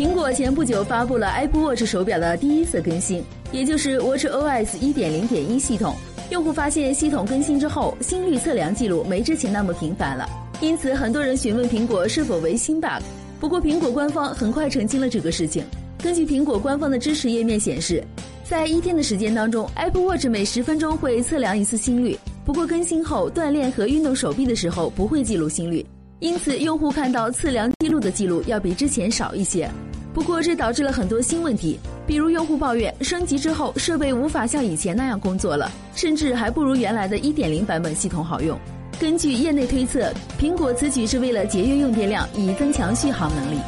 苹果前不久发布了 Apple Watch 手表的第一次更新，也就是 Watch OS 1.0.1系统。用户发现系统更新之后，心率测量记录没之前那么频繁了，因此很多人询问苹果是否为新 bug。不过苹果官方很快澄清了这个事情。根据苹果官方的支持页面显示，在一天的时间当中，Apple Watch 每十分钟会测量一次心率。不过更新后锻炼和运动手臂的时候不会记录心率，因此用户看到测量记录的记录要比之前少一些。不过这导致了很多新问题，比如用户抱怨升级之后设备无法像以前那样工作了，甚至还不如原来的一点零版本系统好用。根据业内推测，苹果此举是为了节约用电量，以增强续航能力。